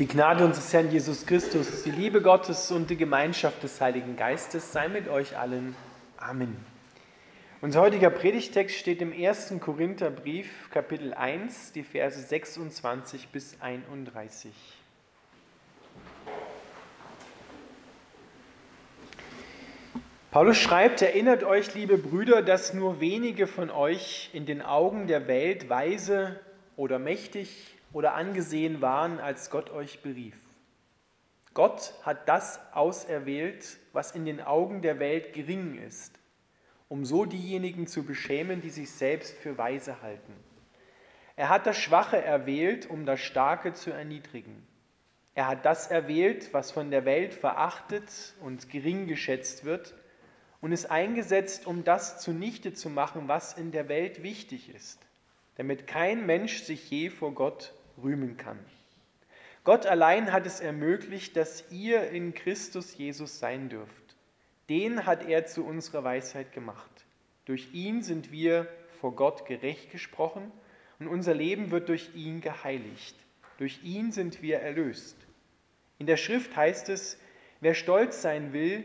Die Gnade unseres Herrn Jesus Christus, die Liebe Gottes und die Gemeinschaft des Heiligen Geistes sei mit euch allen. Amen. Unser heutiger Predigtext steht im 1. Korintherbrief, Kapitel 1, die Verse 26 bis 31. Paulus schreibt, erinnert euch, liebe Brüder, dass nur wenige von euch in den Augen der Welt weise oder mächtig oder angesehen waren, als Gott euch berief. Gott hat das auserwählt, was in den Augen der Welt gering ist, um so diejenigen zu beschämen, die sich selbst für weise halten. Er hat das Schwache erwählt, um das Starke zu erniedrigen. Er hat das erwählt, was von der Welt verachtet und gering geschätzt wird, und es eingesetzt, um das zunichte zu machen, was in der Welt wichtig ist, damit kein Mensch sich je vor Gott rühmen kann. Gott allein hat es ermöglicht, dass ihr in Christus Jesus sein dürft. Den hat er zu unserer Weisheit gemacht. Durch ihn sind wir vor Gott gerecht gesprochen und unser Leben wird durch ihn geheiligt. Durch ihn sind wir erlöst. In der Schrift heißt es, wer stolz sein will,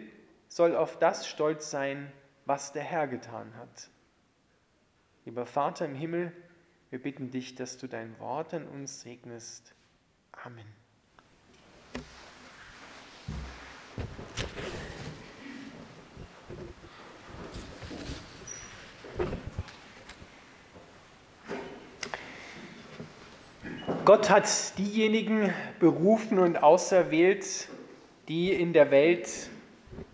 soll auf das stolz sein, was der Herr getan hat. Lieber Vater im Himmel, wir bitten dich, dass du dein Wort an uns segnest. Amen. Gott hat diejenigen berufen und auserwählt, die in der Welt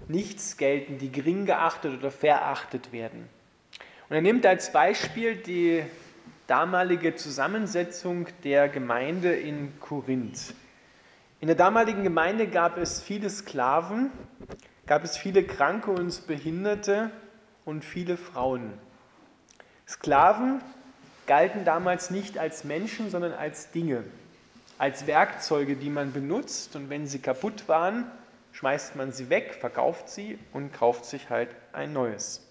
nichts gelten, die gering geachtet oder verachtet werden. Und er nimmt als Beispiel die damalige Zusammensetzung der Gemeinde in Korinth. In der damaligen Gemeinde gab es viele Sklaven, gab es viele Kranke und Behinderte und viele Frauen. Sklaven galten damals nicht als Menschen, sondern als Dinge, als Werkzeuge, die man benutzt und wenn sie kaputt waren, schmeißt man sie weg, verkauft sie und kauft sich halt ein neues.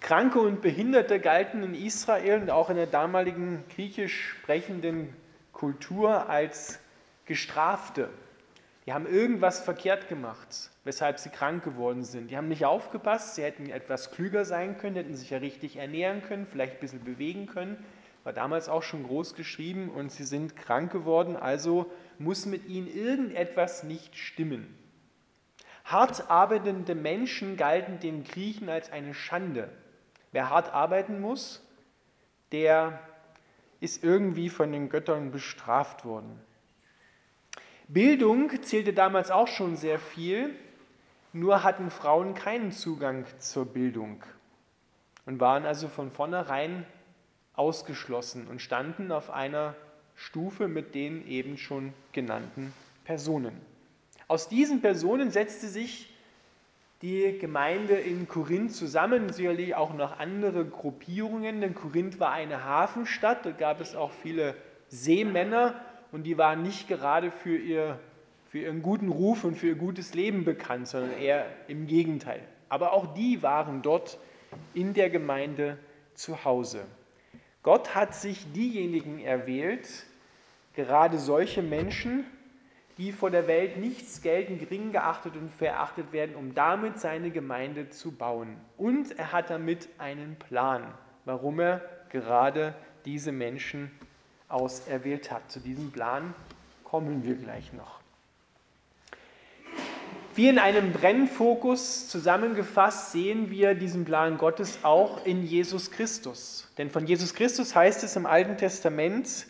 Kranke und Behinderte galten in Israel und auch in der damaligen griechisch sprechenden Kultur als Gestrafte. Die haben irgendwas verkehrt gemacht, weshalb sie krank geworden sind. Die haben nicht aufgepasst, sie hätten etwas klüger sein können, hätten sich ja richtig ernähren können, vielleicht ein bisschen bewegen können. War damals auch schon groß geschrieben und sie sind krank geworden, also muss mit ihnen irgendetwas nicht stimmen. Hart arbeitende Menschen galten den Griechen als eine Schande. Wer hart arbeiten muss, der ist irgendwie von den Göttern bestraft worden. Bildung zählte damals auch schon sehr viel, nur hatten Frauen keinen Zugang zur Bildung und waren also von vornherein ausgeschlossen und standen auf einer Stufe mit den eben schon genannten Personen. Aus diesen Personen setzte sich die Gemeinde in Korinth zusammen, sicherlich auch noch andere Gruppierungen, denn Korinth war eine Hafenstadt, da gab es auch viele Seemänner und die waren nicht gerade für, ihr, für ihren guten Ruf und für ihr gutes Leben bekannt, sondern eher im Gegenteil. Aber auch die waren dort in der Gemeinde zu Hause. Gott hat sich diejenigen erwählt, gerade solche Menschen, die vor der Welt nichts gelten, gering geachtet und verachtet werden, um damit seine Gemeinde zu bauen. Und er hat damit einen Plan, warum er gerade diese Menschen auserwählt hat. Zu diesem Plan kommen wir gleich noch. Wie in einem Brennfokus zusammengefasst sehen wir diesen Plan Gottes auch in Jesus Christus. Denn von Jesus Christus heißt es im Alten Testament,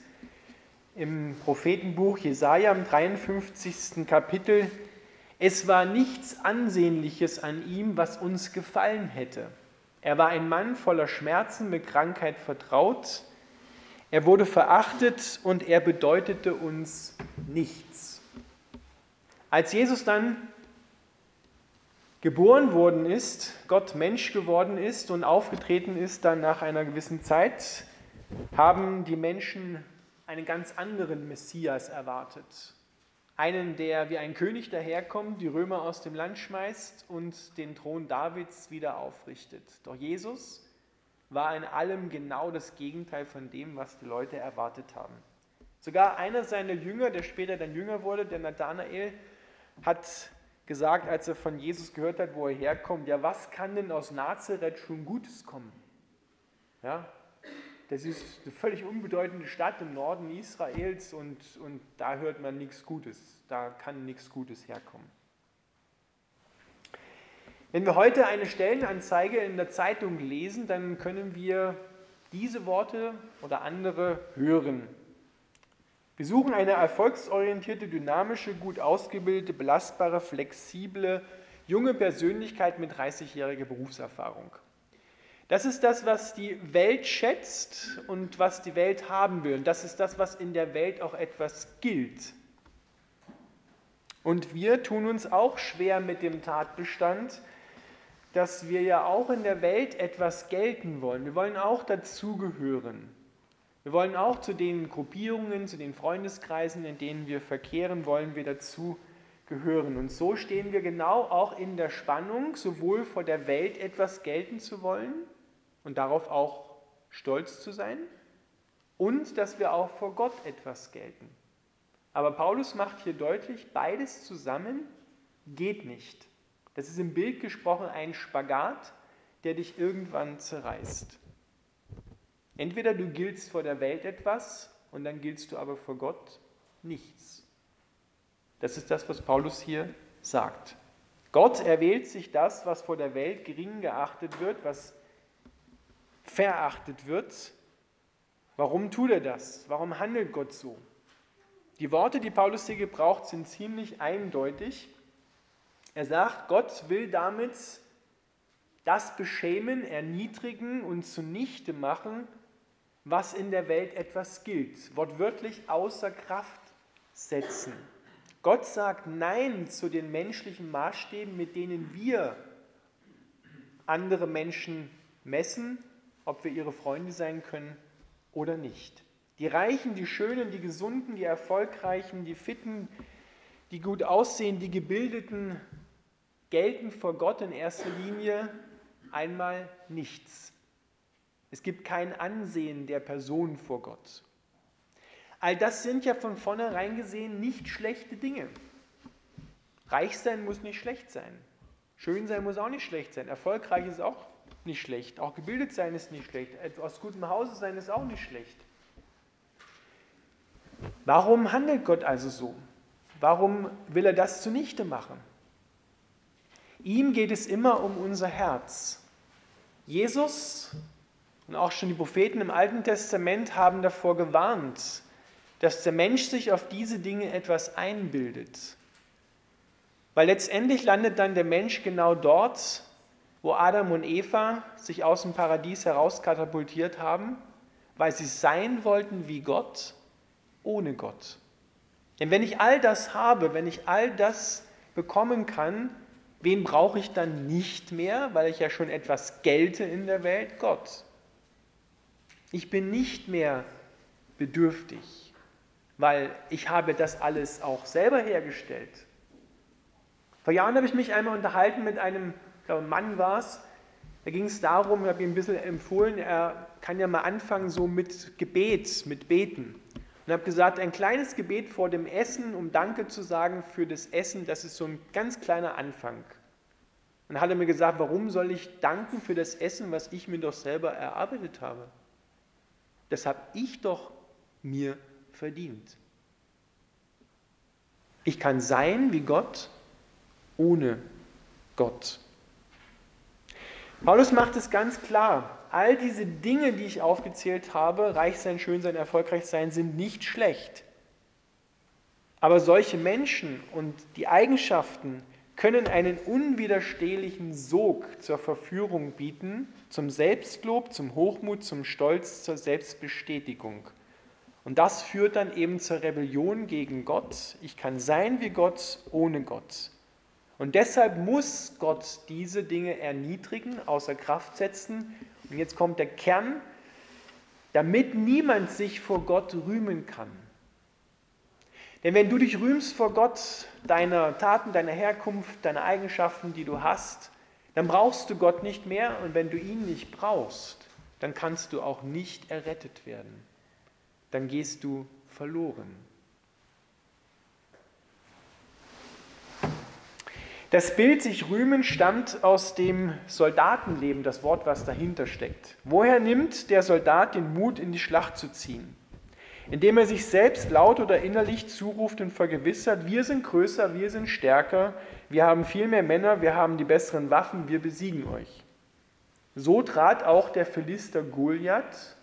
im Prophetenbuch Jesaja im 53. Kapitel, es war nichts Ansehnliches an ihm, was uns gefallen hätte. Er war ein Mann voller Schmerzen, mit Krankheit vertraut. Er wurde verachtet und er bedeutete uns nichts. Als Jesus dann geboren worden ist, Gott Mensch geworden ist und aufgetreten ist, dann nach einer gewissen Zeit, haben die Menschen einen ganz anderen Messias erwartet. Einen, der wie ein König daherkommt, die Römer aus dem Land schmeißt und den Thron Davids wieder aufrichtet. Doch Jesus war in allem genau das Gegenteil von dem, was die Leute erwartet haben. Sogar einer seiner Jünger, der später dann Jünger wurde, der Nathanael, hat gesagt, als er von Jesus gehört hat, wo er herkommt, ja, was kann denn aus Nazareth schon Gutes kommen? Ja, das ist eine völlig unbedeutende Stadt im Norden Israels und, und da hört man nichts Gutes, da kann nichts Gutes herkommen. Wenn wir heute eine Stellenanzeige in der Zeitung lesen, dann können wir diese Worte oder andere hören. Wir suchen eine erfolgsorientierte, dynamische, gut ausgebildete, belastbare, flexible, junge Persönlichkeit mit 30-jähriger Berufserfahrung. Das ist das, was die Welt schätzt und was die Welt haben will. Und das ist das, was in der Welt auch etwas gilt. Und wir tun uns auch schwer mit dem Tatbestand, dass wir ja auch in der Welt etwas gelten wollen. Wir wollen auch dazugehören. Wir wollen auch zu den Gruppierungen, zu den Freundeskreisen, in denen wir verkehren, wollen wir dazu gehören. Und so stehen wir genau auch in der Spannung, sowohl vor der Welt etwas gelten zu wollen und darauf auch stolz zu sein, und dass wir auch vor Gott etwas gelten. Aber Paulus macht hier deutlich, beides zusammen geht nicht. Das ist im Bild gesprochen ein Spagat, der dich irgendwann zerreißt. Entweder du giltst vor der Welt etwas und dann giltst du aber vor Gott nichts. Das ist das, was Paulus hier sagt. Gott erwählt sich das, was vor der Welt gering geachtet wird, was verachtet wird. Warum tut er das? Warum handelt Gott so? Die Worte, die Paulus hier gebraucht, sind ziemlich eindeutig. Er sagt, Gott will damit das beschämen, erniedrigen und zunichte machen, was in der Welt etwas gilt. Wortwörtlich außer Kraft setzen. Gott sagt Nein zu den menschlichen Maßstäben, mit denen wir andere Menschen messen, ob wir ihre Freunde sein können oder nicht. Die Reichen, die Schönen, die Gesunden, die Erfolgreichen, die Fitten, die gut aussehen, die Gebildeten gelten vor Gott in erster Linie einmal nichts. Es gibt kein Ansehen der Person vor Gott. All das sind ja von vornherein gesehen nicht schlechte Dinge. Reich sein muss nicht schlecht sein. Schön sein muss auch nicht schlecht sein. Erfolgreich ist auch nicht schlecht. Auch gebildet sein ist nicht schlecht. Aus gutem Hause sein ist auch nicht schlecht. Warum handelt Gott also so? Warum will er das zunichte machen? Ihm geht es immer um unser Herz. Jesus und auch schon die Propheten im Alten Testament haben davor gewarnt, dass der Mensch sich auf diese Dinge etwas einbildet. Weil letztendlich landet dann der Mensch genau dort, wo Adam und Eva sich aus dem Paradies herauskatapultiert haben, weil sie sein wollten wie Gott, ohne Gott. Denn wenn ich all das habe, wenn ich all das bekommen kann, Wen brauche ich dann nicht mehr, weil ich ja schon etwas gelte in der Welt? Gott. Ich bin nicht mehr bedürftig, weil ich habe das alles auch selber hergestellt. Vor Jahren habe ich mich einmal unterhalten mit einem, glaube, Mann war es, da ging es darum, ich habe ihm ein bisschen empfohlen, er kann ja mal anfangen so mit Gebet, mit Beten. Und habe gesagt, ein kleines Gebet vor dem Essen, um Danke zu sagen für das Essen, das ist so ein ganz kleiner Anfang. Und dann hat er mir gesagt, warum soll ich danken für das Essen, was ich mir doch selber erarbeitet habe? Das habe ich doch mir verdient. Ich kann sein wie Gott ohne Gott. Paulus macht es ganz klar. All diese Dinge, die ich aufgezählt habe, reich sein, schön sein, erfolgreich sein, sind nicht schlecht. Aber solche Menschen und die Eigenschaften können einen unwiderstehlichen Sog zur Verführung bieten, zum Selbstlob, zum Hochmut, zum Stolz, zur Selbstbestätigung. Und das führt dann eben zur Rebellion gegen Gott. Ich kann sein wie Gott ohne Gott. Und deshalb muss Gott diese Dinge erniedrigen, außer Kraft setzen, und jetzt kommt der Kern, damit niemand sich vor Gott rühmen kann. Denn wenn du dich rühmst vor Gott, deiner Taten, deiner Herkunft, deiner Eigenschaften, die du hast, dann brauchst du Gott nicht mehr und wenn du ihn nicht brauchst, dann kannst du auch nicht errettet werden. Dann gehst du verloren. Das Bild sich rühmen stammt aus dem Soldatenleben, das Wort, was dahinter steckt. Woher nimmt der Soldat den Mut, in die Schlacht zu ziehen? Indem er sich selbst laut oder innerlich zuruft und vergewissert, wir sind größer, wir sind stärker, wir haben viel mehr Männer, wir haben die besseren Waffen, wir besiegen euch. So trat auch der Philister Goliath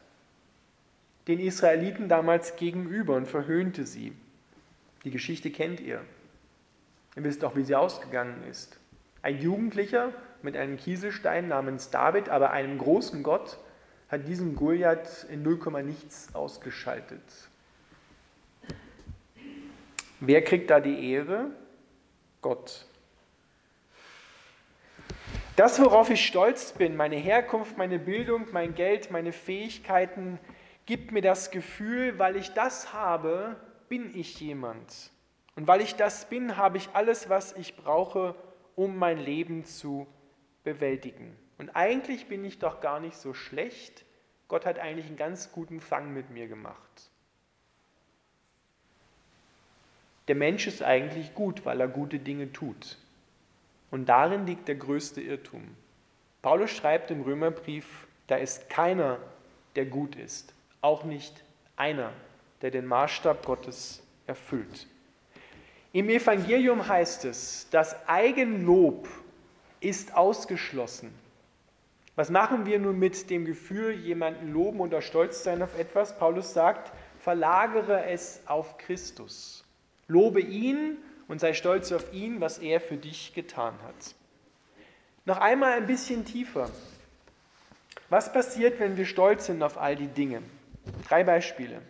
den Israeliten damals gegenüber und verhöhnte sie. Die Geschichte kennt ihr. Ihr wisst auch, wie sie ausgegangen ist. Ein Jugendlicher mit einem Kieselstein namens David, aber einem großen Gott, hat diesen Goliath in 0, nichts ausgeschaltet. Wer kriegt da die Ehre? Gott. Das, worauf ich stolz bin, meine Herkunft, meine Bildung, mein Geld, meine Fähigkeiten, gibt mir das Gefühl, weil ich das habe, bin ich jemand. Und weil ich das bin, habe ich alles, was ich brauche, um mein Leben zu bewältigen. Und eigentlich bin ich doch gar nicht so schlecht. Gott hat eigentlich einen ganz guten Fang mit mir gemacht. Der Mensch ist eigentlich gut, weil er gute Dinge tut. Und darin liegt der größte Irrtum. Paulus schreibt im Römerbrief, da ist keiner, der gut ist, auch nicht einer, der den Maßstab Gottes erfüllt. Im Evangelium heißt es, das Eigenlob ist ausgeschlossen. Was machen wir nun mit dem Gefühl, jemanden loben oder stolz sein auf etwas? Paulus sagt, verlagere es auf Christus. Lobe ihn und sei stolz auf ihn, was er für dich getan hat. Noch einmal ein bisschen tiefer. Was passiert, wenn wir stolz sind auf all die Dinge? Drei Beispiele.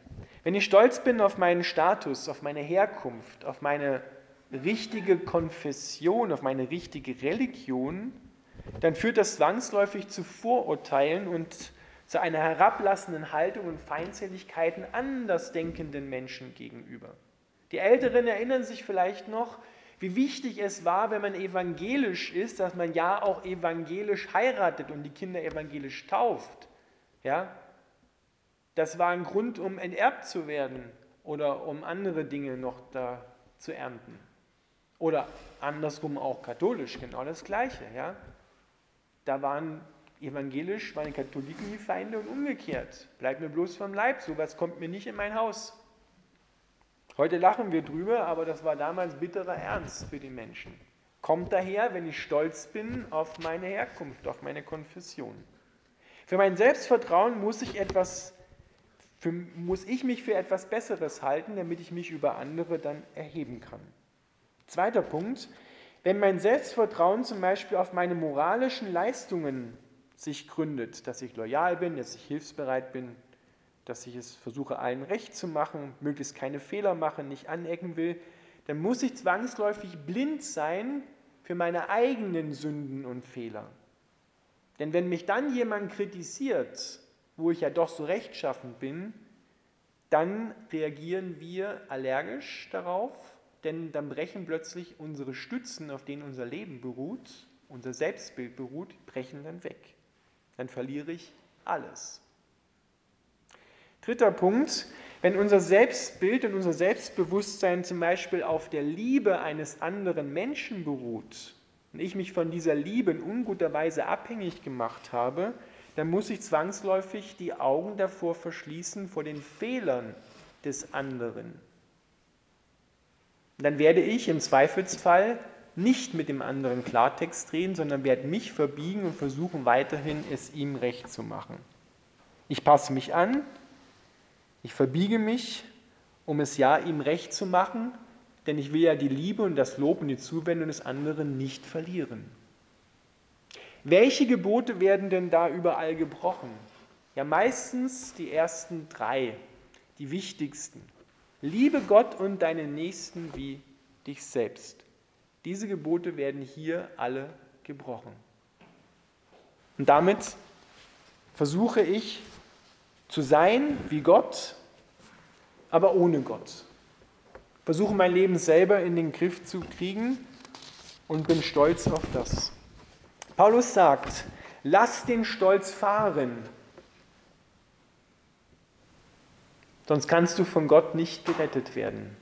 Wenn ich stolz bin auf meinen Status, auf meine Herkunft, auf meine richtige Konfession, auf meine richtige Religion, dann führt das zwangsläufig zu Vorurteilen und zu einer herablassenden Haltung und Feindseligkeiten andersdenkenden Menschen gegenüber. Die Älteren erinnern sich vielleicht noch, wie wichtig es war, wenn man evangelisch ist, dass man ja auch evangelisch heiratet und die Kinder evangelisch tauft. Ja? Das war ein Grund, um enterbt zu werden oder um andere Dinge noch da zu ernten. Oder andersrum auch katholisch, genau das Gleiche. Ja? Da waren evangelisch, waren Katholiken die Feinde und umgekehrt. Bleib mir bloß vom Leib, sowas kommt mir nicht in mein Haus. Heute lachen wir drüber, aber das war damals bitterer Ernst für die Menschen. Kommt daher, wenn ich stolz bin auf meine Herkunft, auf meine Konfession. Für mein Selbstvertrauen muss ich etwas für, muss ich mich für etwas Besseres halten, damit ich mich über andere dann erheben kann. Zweiter Punkt, wenn mein Selbstvertrauen zum Beispiel auf meine moralischen Leistungen sich gründet, dass ich loyal bin, dass ich hilfsbereit bin, dass ich es versuche, allen recht zu machen, möglichst keine Fehler mache, nicht anecken will, dann muss ich zwangsläufig blind sein für meine eigenen Sünden und Fehler. Denn wenn mich dann jemand kritisiert, wo ich ja doch so rechtschaffend bin, dann reagieren wir allergisch darauf, denn dann brechen plötzlich unsere Stützen, auf denen unser Leben beruht, unser Selbstbild beruht, brechen dann weg. Dann verliere ich alles. Dritter Punkt, wenn unser Selbstbild und unser Selbstbewusstsein zum Beispiel auf der Liebe eines anderen Menschen beruht und ich mich von dieser Liebe in unguter Weise abhängig gemacht habe, dann muss ich zwangsläufig die Augen davor verschließen vor den Fehlern des anderen. Dann werde ich im Zweifelsfall nicht mit dem anderen Klartext reden, sondern werde mich verbiegen und versuchen weiterhin es ihm recht zu machen. Ich passe mich an, ich verbiege mich, um es ja ihm recht zu machen, denn ich will ja die Liebe und das Lob und die Zuwendung des anderen nicht verlieren. Welche Gebote werden denn da überall gebrochen? Ja, meistens die ersten drei, die wichtigsten. Liebe Gott und deinen Nächsten wie dich selbst. Diese Gebote werden hier alle gebrochen. Und damit versuche ich zu sein wie Gott, aber ohne Gott. Versuche mein Leben selber in den Griff zu kriegen und bin stolz auf das. Paulus sagt, lass den Stolz fahren. Sonst kannst du von Gott nicht gerettet werden.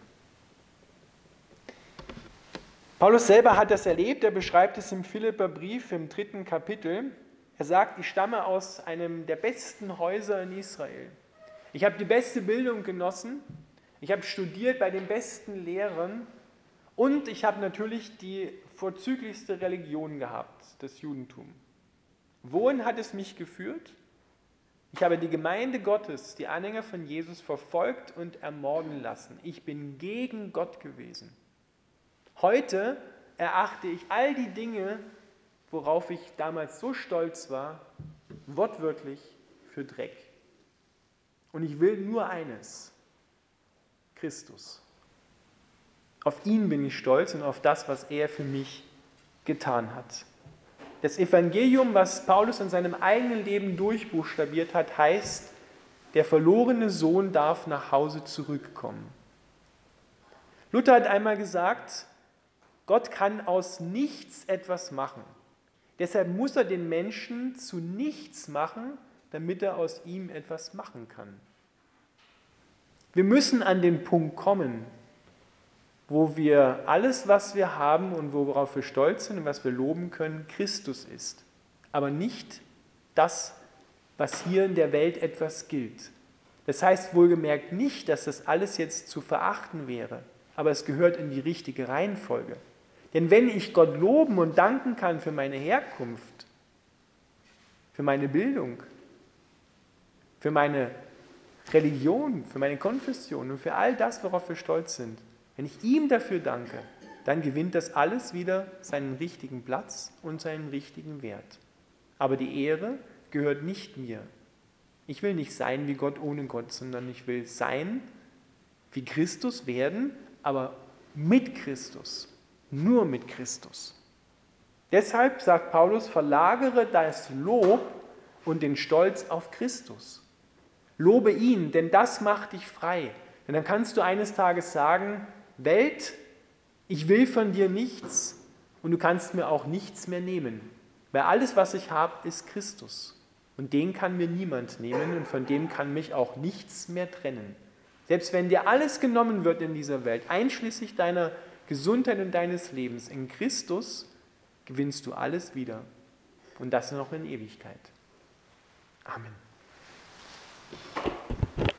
Paulus selber hat das erlebt, er beschreibt es im Philipperbrief im dritten Kapitel. Er sagt, ich stamme aus einem der besten Häuser in Israel. Ich habe die beste Bildung genossen, ich habe studiert bei den besten Lehrern und ich habe natürlich die vorzüglichste Religion gehabt, das Judentum. Wohin hat es mich geführt? Ich habe die Gemeinde Gottes, die Anhänger von Jesus, verfolgt und ermorden lassen. Ich bin gegen Gott gewesen. Heute erachte ich all die Dinge, worauf ich damals so stolz war, wortwörtlich für Dreck. Und ich will nur eines, Christus. Auf ihn bin ich stolz und auf das, was er für mich getan hat. Das Evangelium, was Paulus in seinem eigenen Leben durchbuchstabiert hat, heißt, der verlorene Sohn darf nach Hause zurückkommen. Luther hat einmal gesagt, Gott kann aus nichts etwas machen. Deshalb muss er den Menschen zu nichts machen, damit er aus ihm etwas machen kann. Wir müssen an den Punkt kommen, wo wir alles, was wir haben und worauf wir stolz sind und was wir loben können, Christus ist. Aber nicht das, was hier in der Welt etwas gilt. Das heißt wohlgemerkt nicht, dass das alles jetzt zu verachten wäre, aber es gehört in die richtige Reihenfolge. Denn wenn ich Gott loben und danken kann für meine Herkunft, für meine Bildung, für meine Religion, für meine Konfession und für all das, worauf wir stolz sind, wenn ich ihm dafür danke, dann gewinnt das alles wieder seinen richtigen Platz und seinen richtigen Wert. Aber die Ehre gehört nicht mir. Ich will nicht sein wie Gott ohne Gott, sondern ich will sein wie Christus werden, aber mit Christus, nur mit Christus. Deshalb sagt Paulus, verlagere das Lob und den Stolz auf Christus. Lobe ihn, denn das macht dich frei. Denn dann kannst du eines Tages sagen, Welt, ich will von dir nichts und du kannst mir auch nichts mehr nehmen. Weil alles, was ich habe, ist Christus. Und den kann mir niemand nehmen und von dem kann mich auch nichts mehr trennen. Selbst wenn dir alles genommen wird in dieser Welt, einschließlich deiner Gesundheit und deines Lebens, in Christus gewinnst du alles wieder. Und das noch in Ewigkeit. Amen.